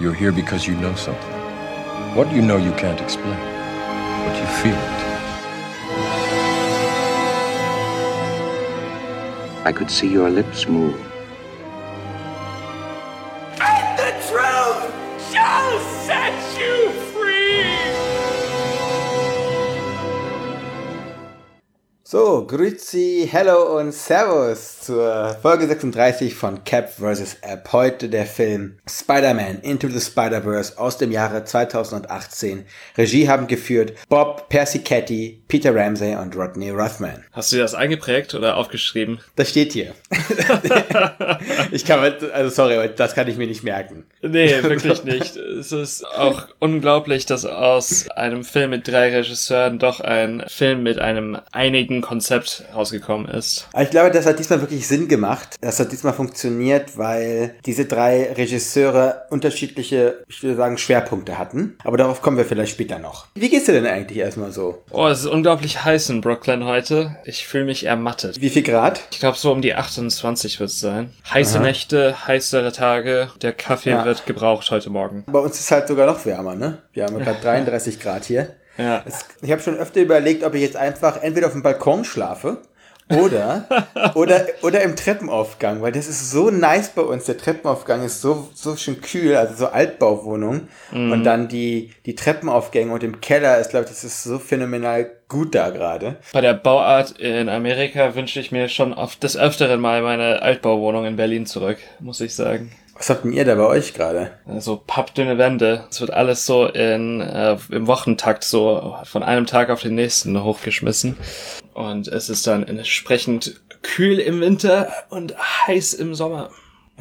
You're here because you know something. What you know you can't explain, but you feel it. I could see your lips move. So, Grüezi, Hello und Servus zur Folge 36 von Cap vs. App. Heute der Film Spider-Man Into the Spider-Verse aus dem Jahre 2018. Regie haben geführt Bob Persichetti, Peter Ramsey und Rodney Rothman. Hast du dir das eingeprägt oder aufgeschrieben? Das steht hier. ich kann, also sorry, das kann ich mir nicht merken. Nee, wirklich nicht. Es ist auch unglaublich, dass aus einem Film mit drei Regisseuren doch ein Film mit einem einigen Konzept rausgekommen ist. Ich glaube, das hat diesmal wirklich Sinn gemacht. Das hat diesmal funktioniert, weil diese drei Regisseure unterschiedliche, ich würde sagen, Schwerpunkte hatten. Aber darauf kommen wir vielleicht später noch. Wie geht's dir denn eigentlich erstmal so? Oh, es ist unglaublich heiß in Brooklyn heute. Ich fühle mich ermattet. Wie viel Grad? Ich glaube, so um die 28 wird es sein. Heiße Aha. Nächte, heißere Tage. Der Kaffee Ja. wird gebraucht heute Morgen. Bei uns ist halt sogar noch wärmer, ne? Wir haben gerade 33 Grad hier. Ja. Es, ich habe schon öfter überlegt, ob ich jetzt einfach entweder auf dem Balkon schlafe oder, oder, oder im Treppenaufgang, weil das ist so nice bei uns. Der Treppenaufgang ist so, so schön kühl, also so Altbauwohnung. Und dann die, die Treppenaufgänge und im Keller ist, glaube ich, das ist so phänomenal gut da gerade. Bei der Bauart in Amerika wünsche ich mir schon oft des Öfteren mal meine Altbauwohnung in Berlin zurück, muss ich sagen. Was habt denn ihr da bei euch gerade? So pappdünne Wände. Es wird alles so in, äh, im Wochentakt so von einem Tag auf den nächsten hochgeschmissen. Und es ist dann entsprechend kühl im Winter und heiß im Sommer.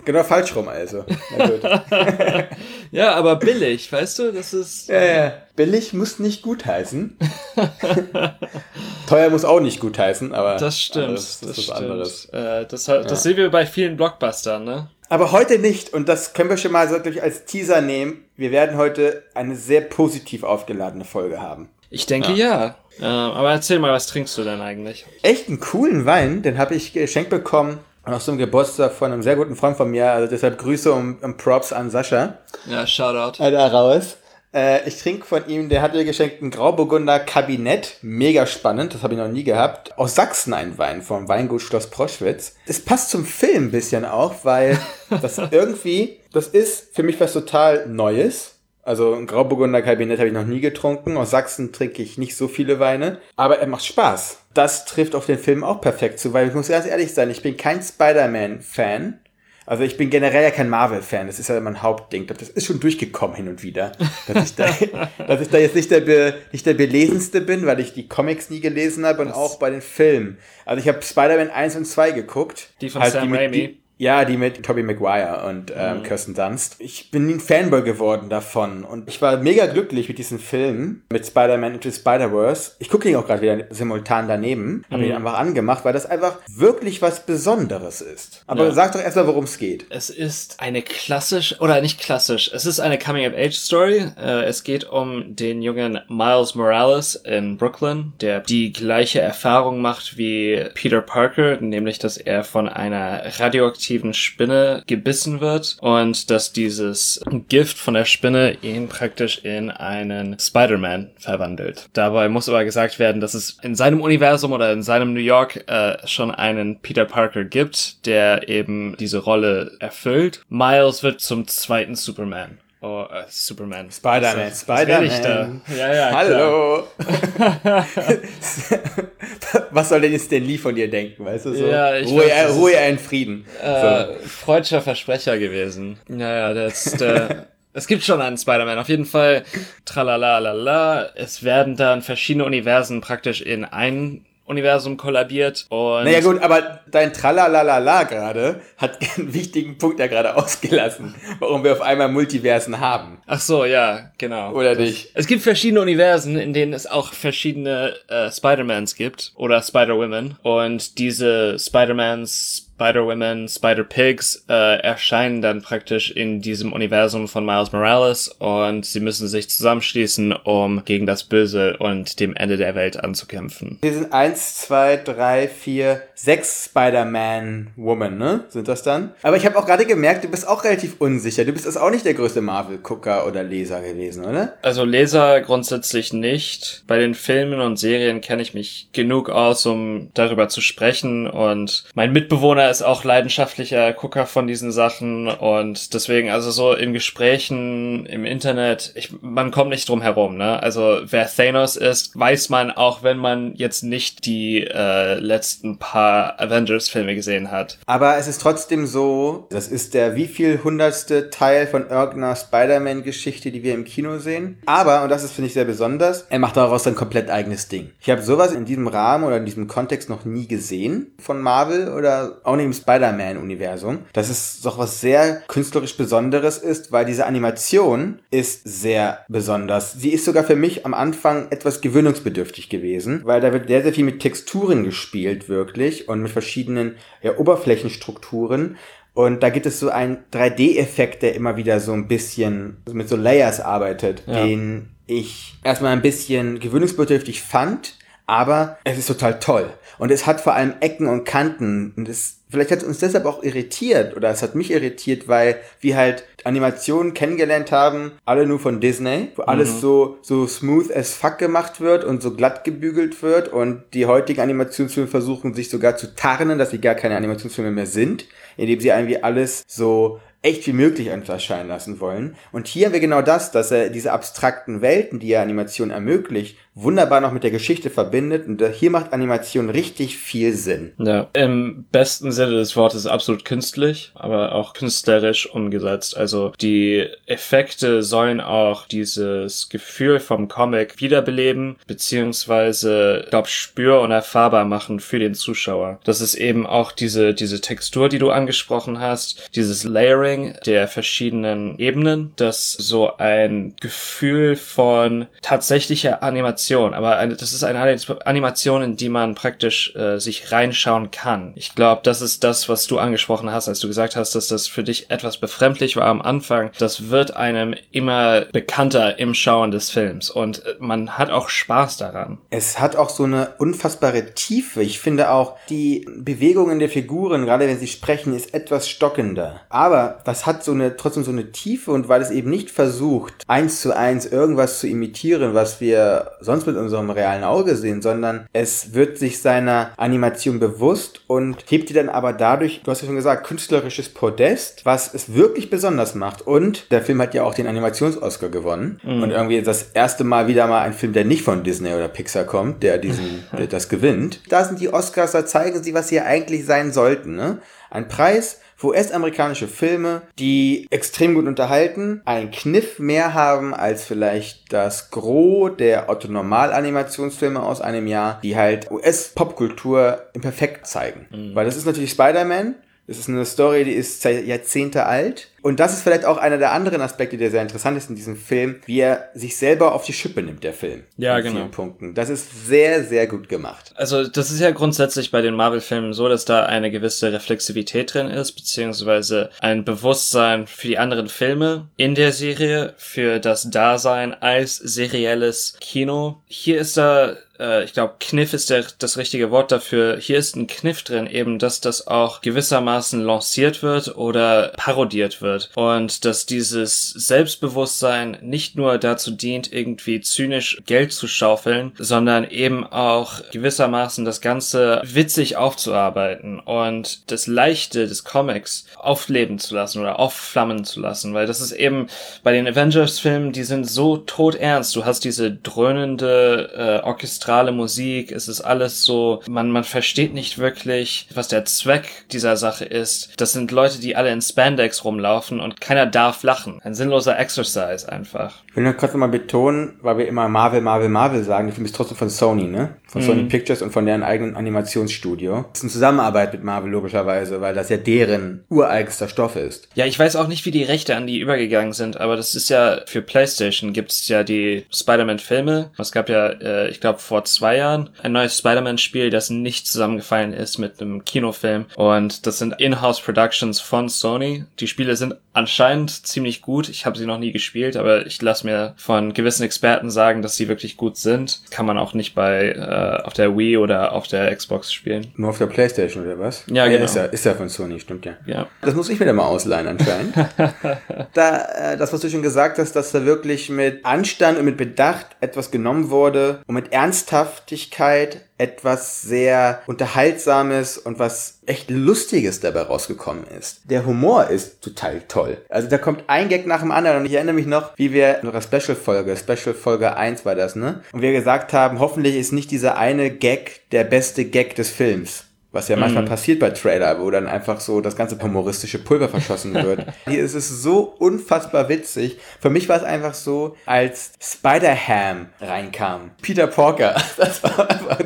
Genau falsch rum also. Ja, aber billig, weißt du? Das ist. Ja, ja. Billig muss nicht gut heißen. Teuer muss auch nicht gut heißen, aber Das stimmt. anderes- das ist was stimmt. anderes. Äh, das, das sehen wir bei vielen Blockbustern, ne? Aber heute nicht, und das können wir schon mal so gleich als Teaser nehmen. Wir werden heute eine sehr positiv aufgeladene Folge haben. Ich denke ja. Äh, aber erzähl mal, was trinkst du denn eigentlich? Echt einen coolen Wein, den habe ich geschenkt bekommen aus dem Geburtstag von einem sehr guten Freund von mir. Also deshalb Grüße und, und Props an Sascha. Ja, Shoutout. Äh, Da raus. Äh, ich trinke von ihm, der hat mir geschenkt einen Grauburgunder Kabinett. Mega spannend, das habe ich noch nie gehabt. Aus Sachsen ein Wein vom Weingut Schloss Proschwitz. Es passt zum Film ein bisschen auch, weil das irgendwie, das ist für mich was total Neues. Also ein Grauburgunder Kabinett habe ich noch nie getrunken. Aus Sachsen trinke ich nicht so viele Weine. Aber er macht Spaß. Das trifft auf den Film auch perfekt zu, weil ich muss ganz ehrlich sein, ich bin kein Spider-Man-Fan. Also ich bin generell ja kein Marvel-Fan, das ist ja mein Hauptding. Das ist schon durchgekommen hin und wieder. Dass ich da, dass ich da jetzt nicht der, be, nicht der belesenste bin, weil ich die Comics nie gelesen habe und auch bei den Filmen. Also ich habe Spider-Man 1 und 2 geguckt. Die von Halt Sam mit- Raimi? Die, ja, die mit Tobey Maguire und ähm, Kirsten Dunst. Ich bin ein Fanboy geworden davon und ich war mega glücklich mit diesem Film, mit Spider-Man Into Spider-Verse. Ich gucke ihn auch gerade wieder simultan daneben, habe ihn einfach angemacht, weil das einfach wirklich was Besonderes ist. Aber Ja. sag doch erstmal, worum es geht. Es ist eine klassisch, oder nicht klassisch, es ist eine Coming-of-Age-Story. Äh, es geht um den jungen Miles Morales in Brooklyn, der die gleiche Erfahrung macht wie Peter Parker, nämlich dass er von einer radioaktiven Spinne gebissen wird und dass dieses Gift von der Spinne ihn praktisch in einen Spider-Man verwandelt. Dabei muss aber gesagt werden, dass es in seinem Universum oder in seinem New York äh, schon einen Peter Parker gibt, der eben diese Rolle erfüllt. Miles wird zum zweiten Superman. Oh, äh, Superman. Spider-Man, da? Spider-Man. Ja, ja. Hallo. was soll denn jetzt Stan Lee von dir denken, weißt du so? Ja, ich Ruhe, weiß, das Ruhe ist- er in Frieden. Äh, freudscher Versprecher gewesen. Ja, ja, das ist, äh, es gibt schon einen Spider-Man. Auf jeden Fall, tralalalala. Es werden dann verschiedene Universen praktisch in ein Universum kollabiert und Naja gut, aber dein Tralalala gerade hat einen wichtigen Punkt ja gerade ausgelassen, warum wir auf einmal Multiversen haben. Ach so, ja, genau. Oder nicht? Es gibt verschiedene Universen, in denen es auch verschiedene äh, Spider-Mans gibt oder Spider-Women und diese Spider-Mans Spider-Women, Spider-Pigs äh, erscheinen dann praktisch in diesem Universum von Miles Morales und sie müssen sich zusammenschließen, um gegen das Böse und dem Ende der Welt anzukämpfen. Wir sind eins, zwei, drei, vier, sechs Spider-Man-Woman, ne? Sind das dann? Aber ich habe auch gerade gemerkt, du bist auch relativ unsicher. Du bist also auch nicht der größte Marvel-Gucker oder Leser gewesen, oder? Also Leser grundsätzlich nicht. Bei den Filmen und Serien kenne ich mich genug aus, um darüber zu sprechen und mein Mitbewohner ist auch leidenschaftlicher Gucker von diesen Sachen und deswegen also so in Gesprächen im Internet, ich, man kommt nicht drum herum, ne? Also wer Thanos ist, weiß man auch, wenn man jetzt nicht die äh, letzten paar Avengers-Filme gesehen hat. Aber es ist trotzdem so, das ist der wieviel hundertste Teil von irgendeiner Spider-Man-Geschichte, die wir im Kino sehen. Aber, und das ist, finde ich, sehr besonders, er macht daraus ein komplett eigenes Ding. Ich habe sowas in diesem Rahmen oder in diesem Kontext noch nie gesehen von Marvel oder auch nicht im Spider-Man-Universum. Dass es doch was sehr künstlerisch Besonderes ist, weil diese Animation ist sehr besonders. Sie ist sogar für mich am Anfang etwas gewöhnungsbedürftig gewesen, weil da wird sehr, sehr viel mit Texturen gespielt, wirklich, und mit verschiedenen ja, Oberflächenstrukturen. Und da gibt es so einen 3D-Effekt, der immer wieder so ein bisschen mit so Layers arbeitet, Ja. den ich erstmal ein bisschen gewöhnungsbedürftig fand, aber es ist total toll. Und es hat vor allem Ecken und Kanten. Und es, vielleicht hat es uns deshalb auch irritiert, oder es hat mich irritiert, weil wir halt Animationen kennengelernt haben, alle nur von Disney, wo alles so, so smooth as fuck gemacht wird und so glatt gebügelt wird. Und die heutigen Animationsfilme versuchen sich sogar zu tarnen, dass sie gar keine Animationsfilme mehr sind, indem sie irgendwie alles so echt wie möglich uns erscheinen lassen wollen. Und hier haben wir genau das, dass er diese abstrakten Welten, die er Animation ermöglicht, wunderbar noch mit der Geschichte verbindet. Und hier macht Animation richtig viel Sinn. Ja, im besten Sinne des Wortes absolut künstlich, aber auch künstlerisch umgesetzt. Also die Effekte sollen auch dieses Gefühl vom Comic wiederbeleben, beziehungsweise, ich glaube, spür- und erfahrbar machen für den Zuschauer. Das ist eben auch diese, diese Textur, die du angesprochen hast, dieses Layering der verschiedenen Ebenen, das so ein Gefühl von tatsächlicher Animation, aber eine, das ist eine Animation, in die man praktisch äh, sich reinschauen kann. Ich glaube, das ist das, was du angesprochen hast, als du gesagt hast, dass das für dich etwas befremdlich war am Anfang. Das wird einem immer bekannter im Schauen des Films und äh, man hat auch Spaß daran. Es hat auch so eine unfassbare Tiefe. Ich finde auch, die Bewegungen der Figuren, gerade wenn sie sprechen, ist etwas stockender. Aber was hat so eine, trotzdem so eine Tiefe und weil es eben nicht versucht, eins zu eins irgendwas zu imitieren, was wir sonst mit unserem realen Auge sehen, sondern es wird sich seiner Animation bewusst und hebt die dann aber dadurch, du hast ja schon gesagt, künstlerisches Podest, was es wirklich besonders macht. Und der Film hat ja auch den Animations-Oscar gewonnen. Und irgendwie das erste Mal wieder mal ein Film, der nicht von Disney oder Pixar kommt, der diesen, der das gewinnt. Da sind die Oscars, da zeigen sie, was sie eigentlich sein sollten. Ne? Ein Preis US-amerikanische Filme, die extrem gut unterhalten, einen Kniff mehr haben als vielleicht das Gros der Otto-Normal-Animationsfilme aus einem Jahr, die halt US-Popkultur im Perfekt zeigen. Weil das ist natürlich Spider-Man, das ist eine Story, die ist seit Jahrzehnte alt. Und das ist vielleicht auch einer der anderen Aspekte, der sehr interessant ist in diesem Film, wie er sich selber auf die Schippe nimmt, der Film. Ja, In genau. vielen Punkten. Das ist sehr, sehr gut gemacht. Also das ist ja grundsätzlich bei den Marvel-Filmen so, dass da eine gewisse Reflexivität drin ist, beziehungsweise ein Bewusstsein für die anderen Filme in der Serie, für das Dasein als serielles Kino. Hier ist da, äh, ich glaube, Kniff ist der, das richtige Wort dafür. Hier ist ein Kniff drin, eben, dass das auch gewissermaßen lanciert wird oder parodiert wird. Und dass dieses Selbstbewusstsein nicht nur dazu dient, irgendwie zynisch Geld zu schaufeln, sondern eben auch gewissermaßen das Ganze witzig aufzuarbeiten und das Leichte des Comics aufleben zu lassen oder aufflammen zu lassen, weil das ist eben bei den Avengers-Filmen, die sind so todernst. Du hast diese dröhnende äh, orchestrale Musik, es ist alles so, man, man versteht nicht wirklich, was der Zweck dieser Sache ist. Das sind Leute, die alle in Spandex rumlaufen offen und keiner darf lachen. Ein sinnloser Exercise einfach. Ich will nur kurz nochmal betonen, weil wir immer Marvel, Marvel, Marvel sagen, der Film ist trotzdem von Sony, ne? Von Mhm. Sony Pictures und von deren eigenen Animationsstudio. Das ist eine Zusammenarbeit mit Marvel logischerweise, weil das ja deren ureigenster Stoff ist. Ja, ich weiß auch nicht, wie die Rechte an die übergegangen sind, aber das ist ja für PlayStation gibt's ja die Spider-Man-Filme. Es gab ja, äh, ich glaube, vor zwei Jahren ein neues Spider-Man-Spiel, das nicht zusammengefallen ist mit einem Kinofilm. Und das sind In-House-Productions von Sony. Die Spiele sind anscheinend ziemlich gut. Ich habe sie noch nie gespielt, aber ich lasse mir von gewissen Experten sagen, dass sie wirklich gut sind. Kann man auch nicht bei äh, auf der Wii oder auf der Xbox spielen. Nur auf der Playstation oder was? Ja, genau. Ist ja, ist ja von Sony, stimmt ja. Ja. Das muss ich wieder mal ausleihen anscheinend. da, äh, das, was du schon gesagt hast, dass da wirklich mit Anstand und mit Bedacht etwas genommen wurde und mit Ernsthaftigkeit etwas sehr Unterhaltsames und was echt Lustiges dabei rausgekommen ist. Der Humor ist total toll. Also da kommt ein Gag nach dem anderen und ich erinnere mich noch, wie wir unserer Special-Folge, Special-Folge 1 war das, ne? Und wir gesagt haben, hoffentlich ist nicht dieser eine Gag der beste Gag des Films. Was ja manchmal passiert bei Trailer, wo dann einfach so das ganze humoristische Pulver verschossen wird. Hier ist es so unfassbar witzig. Für mich war es einfach so, als Spider-Ham reinkam. Peter Porker. Das war einfach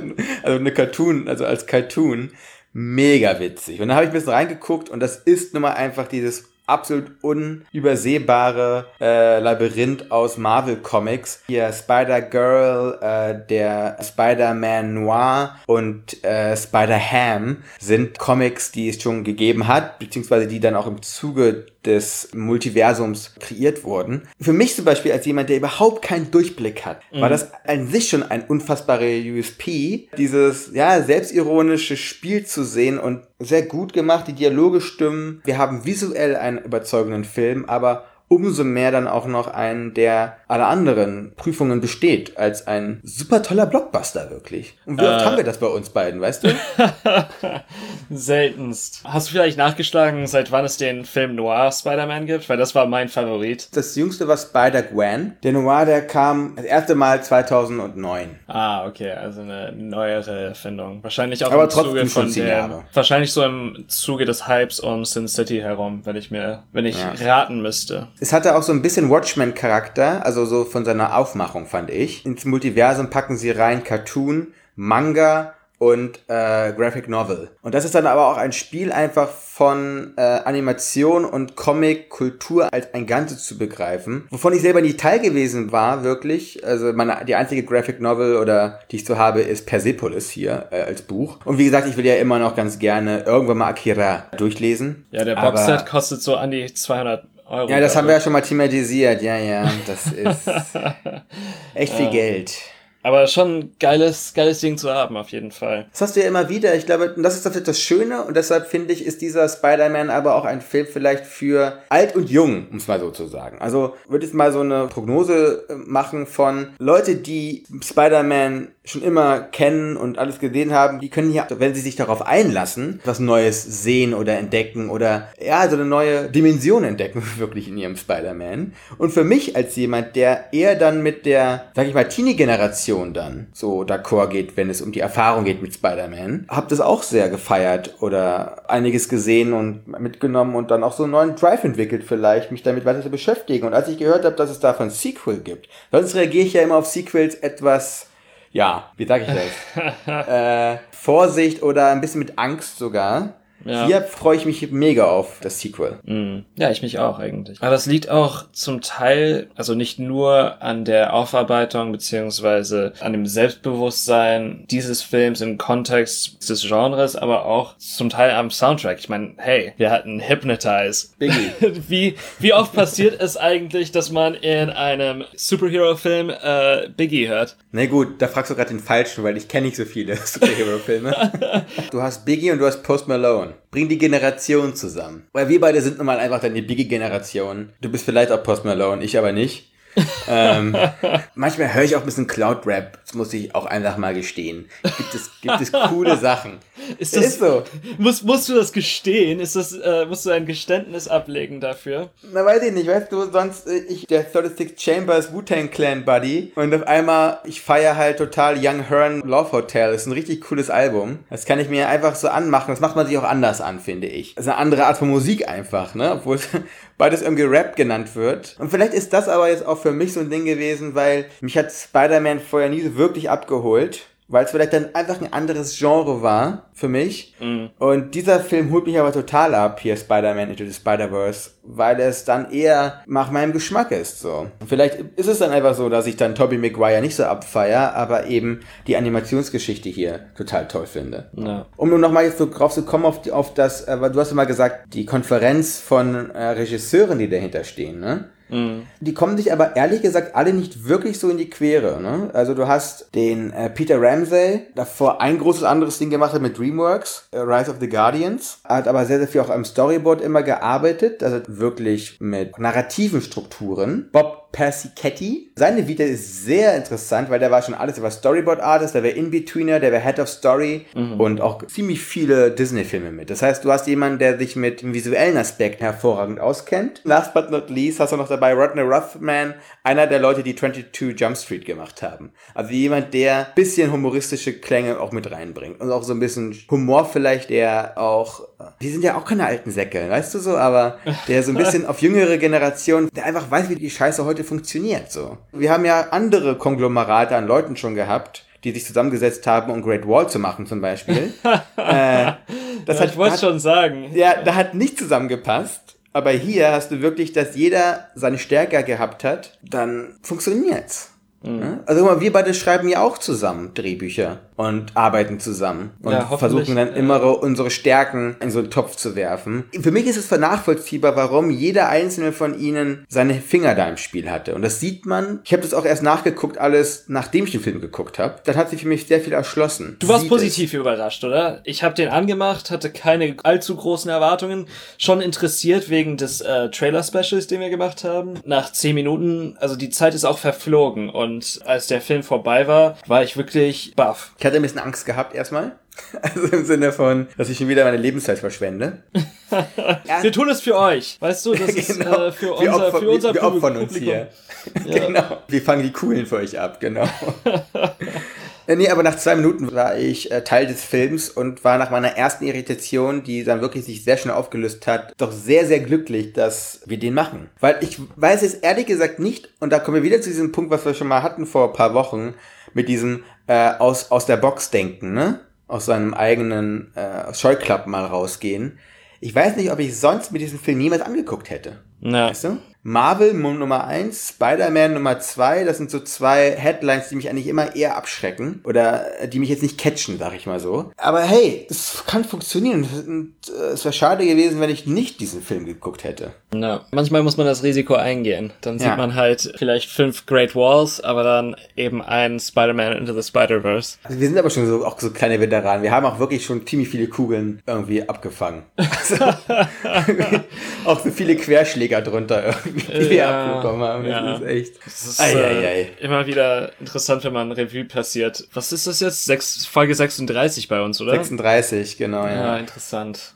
also eine Cartoon, also als Cartoon. Mega witzig. Und da habe ich ein bisschen reingeguckt und das ist nun mal einfach dieses absolut unübersehbare äh, Labyrinth aus Marvel Comics. Hier Spider-Girl, äh, der Spider-Man Noir und äh, Spider-Ham sind Comics, die es schon gegeben hat, beziehungsweise die dann auch im Zuge des Multiversums kreiert wurden. Für mich zum Beispiel als jemand, der überhaupt keinen Durchblick hat, war das an sich schon ein unfassbarer USP, dieses ja selbstironische Spiel zu sehen und sehr gut gemacht, die Dialoge stimmen. Wir haben visuell einen überzeugenden Film, aber umso mehr dann auch noch einen, der alle anderen Prüfungen besteht, als ein super toller Blockbuster wirklich. Und wie oft Äh. haben wir das bei uns beiden, weißt du? Seltenst. Hast du vielleicht nachgeschlagen, seit wann es den Film Noir Spider-Man gibt? Weil das war mein Favorit. Das jüngste war Spider-Gwen. Der Noir, der kam das erste Mal 2009. Ah, okay, also eine neuere Erfindung. Wahrscheinlich auch Aber im trotzdem Zuge schon von zehn der, Jahre. wahrscheinlich so im Zuge des Hypes um Sin City herum, wenn ich mir, wenn ich Ja. raten müsste. Es hatte auch so ein bisschen Watchmen-Charakter, also so von seiner Aufmachung, fand ich. Ins Multiversum packen sie rein Cartoon, Manga und äh, Graphic Novel. Und das ist dann aber auch ein Spiel einfach von äh, Animation und Comic, Kultur als ein Ganzes zu begreifen, wovon ich selber nie Teil gewesen war, wirklich. Also meine, die einzige Graphic Novel oder die ich so habe, ist Persepolis hier äh, als Buch. Und wie gesagt, ich will ja immer noch ganz gerne irgendwann mal Akira durchlesen. Ja, der Boxset kostet so an die 200 Euro. Ja, das haben wir ja schon mal thematisiert. Ja, ja, das ist echt viel Geld. ich. Aber schon ein geiles, geiles Ding zu haben, auf jeden Fall. Das hast du ja immer wieder. Ich glaube, und das ist das, das Schöne und deshalb finde ich, ist dieser Spider-Man aber auch ein Film vielleicht für alt und jung, um es mal so zu sagen. Also würde ich mal so eine Prognose äh, machen von Leute, die Spider-Man schon immer kennen und alles gesehen haben, die können hier, wenn sie sich darauf einlassen, was Neues sehen oder entdecken oder ja, so eine neue Dimension entdecken, wirklich in ihrem Spider-Man. Und für mich als jemand, der eher dann mit der, sag ich mal, Teenie-Generation dann so d'accord geht, wenn es um die Erfahrung geht mit Spider-Man, hab das auch sehr gefeiert oder einiges gesehen und mitgenommen und dann auch so einen neuen Drive entwickelt vielleicht, mich damit weiter zu beschäftigen. Und als ich gehört habe, dass es davon Sequel gibt, sonst reagiere ich ja immer auf Sequels etwas ja, wie sage ich das? äh, Vorsicht oder ein bisschen mit Angst sogar. Ja. Hier freue ich mich mega auf das Sequel. Mm. Ja, ich mich auch eigentlich. Aber das liegt auch zum Teil, also nicht nur an der Aufarbeitung beziehungsweise an dem Selbstbewusstsein dieses Films im Kontext des Genres, aber auch zum Teil am Soundtrack. Ich meine, hey, wir hatten Hypnotize. Biggie. wie, wie oft passiert es eigentlich, dass man in einem Superhero-Film äh, Biggie hört? Na gut, da fragst du gerade den Falschen, weil ich kenne nicht so viele Superhero-Filme. du hast Biggie und du hast Post Malone. Bring die Generation zusammen. Weil wir beide sind nun mal einfach dann die Biggie-Generation. Du bist vielleicht auch Post Malone, ich aber nicht. ähm, manchmal höre ich auch ein bisschen Cloud-Rap, das muss ich auch einfach mal gestehen. Gibt es, gibt es coole Sachen. Ist das ist so. Musst, musst du das gestehen? Ist das, äh, musst du ein Geständnis ablegen dafür? Na, weiß ich nicht, weißt du, sonst, äh, ich, der 36 Chambers Wu-Tang Clan Buddy und auf einmal, ich feiere halt total Young Hearn Love Hotel. Das ist ein richtig cooles Album. Das kann ich mir einfach so anmachen. Das macht man sich auch anders an, finde ich. Das ist eine andere Art von Musik einfach, ne? Obwohl beides irgendwie Rap genannt wird. Und vielleicht ist das aber jetzt auch für mich so ein Ding gewesen, weil mich hat Spider-Man vorher nie so wirklich abgeholt weil es vielleicht dann einfach ein anderes Genre war für mich. Mm. Und dieser Film holt mich aber total ab, hier Spider-Man Into the Spider-Verse, weil es dann eher nach meinem Geschmack ist, so. Vielleicht ist es dann einfach so, dass ich dann Tobey Maguire nicht so abfeier, aber eben die Animationsgeschichte hier total toll finde. Ja. Um nur nochmal jetzt so drauf zu kommen auf, die, auf das, äh, du hast ja mal gesagt, die Konferenz von äh, Regisseuren, die dahinter stehen, ne? Mhm. Die kommen sich aber ehrlich gesagt alle nicht wirklich so in die Quere. Ne? Also du hast den äh, Peter Ramsey, davor ein großes anderes Ding gemacht hat mit DreamWorks, äh, Rise of the Guardians, hat aber sehr, sehr viel auch am Storyboard immer gearbeitet, also wirklich mit narrativen Strukturen. Bob Persichetti. Seine Vita ist sehr interessant, weil der war schon alles, der war Storyboard Artist, der war In-Betweener, der war Head of Story mhm. und auch ziemlich viele Disney-Filme mit. Das heißt, du hast jemanden, der sich mit dem visuellen Aspekt hervorragend auskennt. Last but not least hast du noch dabei Rodney Ruthman, einer der Leute, die 22 Jump Street gemacht haben. Also jemand, der bisschen humoristische Klänge auch mit reinbringt und auch so ein bisschen Humor vielleicht, der auch, die sind ja auch keine alten Säcke, weißt du so, aber der so ein bisschen auf jüngere Generation, der einfach weiß, wie die Scheiße heute funktioniert so. Wir haben ja andere Konglomerate an Leuten schon gehabt, die sich zusammengesetzt haben, um Great Wall zu machen zum Beispiel. äh, das ja, hat, ich wollte schon sagen. Ja, da hat nicht zusammengepasst. Aber hier hast du wirklich, dass jeder seine Stärke gehabt hat, dann funktioniert's. Mhm. Also guck mal, wir beide schreiben ja auch zusammen Drehbücher und arbeiten zusammen und ja, versuchen dann immer ja. unsere Stärken in so einen Topf zu werfen. Für mich ist es vernachvollziehbar, warum jeder einzelne von ihnen seine Finger da im Spiel hatte. Und das sieht man. Ich habe das auch erst nachgeguckt, alles nachdem ich den Film geguckt habe. Dann hat sich für mich sehr viel erschlossen. Du warst sieht positiv es. überrascht, oder? Ich habe den angemacht, hatte keine allzu großen Erwartungen, schon interessiert wegen des äh, Trailer-Specials, den wir gemacht haben. Nach zehn Minuten, also die Zeit ist auch verflogen und als der Film vorbei war, war ich wirklich baff. Ich hatte ein bisschen Angst gehabt erstmal. Also im Sinne von, dass ich schon wieder meine Lebenszeit verschwende. wir tun es für euch. Weißt du, das ist genau. äh, für, unser, wir opfer, für unser wir, wir opfern uns hier. Ja. genau. Wir fangen die Coolen für euch ab, genau. Äh, nee, aber nach zwei Minuten war ich äh, Teil des Films und war nach meiner ersten Irritation, die dann wirklich sich sehr schnell aufgelöst hat, doch sehr, sehr glücklich, dass wir den machen. Weil ich weiß es ehrlich gesagt nicht, und da kommen wir wieder zu diesem Punkt, was wir schon mal hatten vor ein paar Wochen, mit diesem äh, aus, aus der Box denken, ne? Aus seinem eigenen äh, Scheuklappen mal rausgehen. Ich weiß nicht, ob ich sonst mit diesem Film niemals angeguckt hätte. Ja. Weißt du? Marvel Nummer 1, Spider-Man Nummer 2, das sind so zwei Headlines, die mich eigentlich immer eher abschrecken oder äh, die mich jetzt nicht catchen, sag ich mal so. Aber hey, es kann funktionieren. Äh, es wäre schade gewesen, wenn ich nicht diesen Film geguckt hätte. Ja, manchmal muss man das Risiko eingehen. Dann sieht ja. man halt vielleicht fünf Great Walls, aber dann eben ein Spider-Man into the Spider-Verse. Also wir sind aber schon so, auch so kleine Veteranen. Wir haben auch wirklich schon ziemlich viele Kugeln irgendwie abgefangen. Also, auch so viele Querschläger drunter irgendwie die wir abbekommen haben. Das ja. ist echt. Das ist ei. Äh, immer wieder interessant, wenn man Revue passiert. Was ist das jetzt? Sechs, Folge 36 bei uns, oder? 36, genau, ja. Ja, interessant.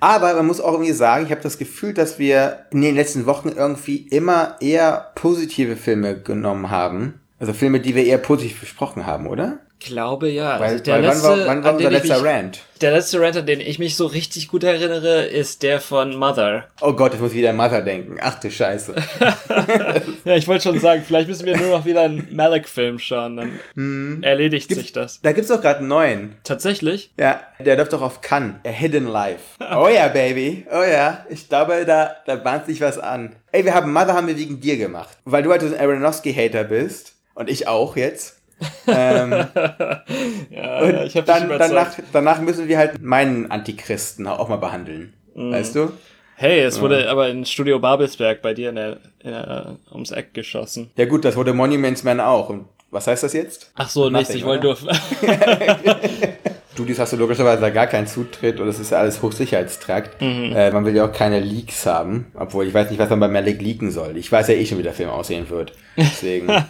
Aber man muss auch irgendwie sagen, ich habe das Gefühl, dass wir in den letzten Wochen irgendwie immer eher positive Filme genommen haben. Also Filme, die wir eher positiv besprochen haben, oder? Glaube ja. Weil, also der weil letzte, wann war, wann war unser letzter mich, Rant? Der letzte Rant, an den ich mich so richtig gut erinnere, ist der von Mother. Oh Gott, ich muss wieder an Mother denken. Ach du Scheiße. ja, ich wollte schon sagen, vielleicht müssen wir nur noch wieder einen Malik-Film schauen, dann hm. erledigt Gibt, sich das. Da gibt's doch gerade einen neuen. Tatsächlich? Ja, der läuft doch auf Cannes. A Hidden Life. oh ja, Baby. Oh ja. Ich glaube, da, da bahnt sich was an. Ey, wir haben Mother haben wir wegen dir gemacht. Weil du halt so ein Aronofsky-Hater bist. Und ich auch jetzt ähm, ja, ich hab dann, danach, danach müssen wir halt meinen Antichristen auch mal behandeln. Mhm. Weißt du? Hey, es wurde ja. aber in Studio Babelsberg bei dir in der, in der, ums Eck geschossen. Ja gut, das wurde Monuments Man auch. Und was heißt das jetzt? Ach so, nichts, ich wollte nur... Studios hast du logischerweise gar keinen Zutritt und es ist ja alles Hochsicherheitstrakt. Mhm. Äh, man will ja auch keine Leaks haben, obwohl ich weiß nicht, was man bei Malik leaken soll. Ich weiß ja eh schon, wie der Film aussehen wird. Deswegen.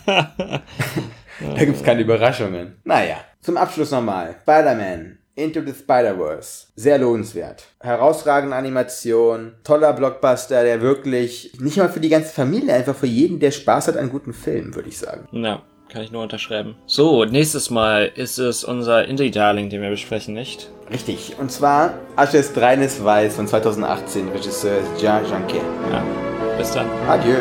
da gibt's keine Überraschungen. Naja, zum Abschluss nochmal. Spider-Man. Into the Spider-Verse. Sehr lohnenswert. Herausragende Animation, toller Blockbuster, der wirklich nicht mal für die ganze Familie, einfach für jeden, der Spaß hat an guten Filmen, würde ich sagen. Ja, kann ich nur unterschreiben. So, nächstes Mal ist es unser Indie-Darling, den wir besprechen, nicht? Richtig. Und zwar Asches Reines Weiß von 2018, Regisseur Jean Janquet. Ja. Bis dann. Adieu.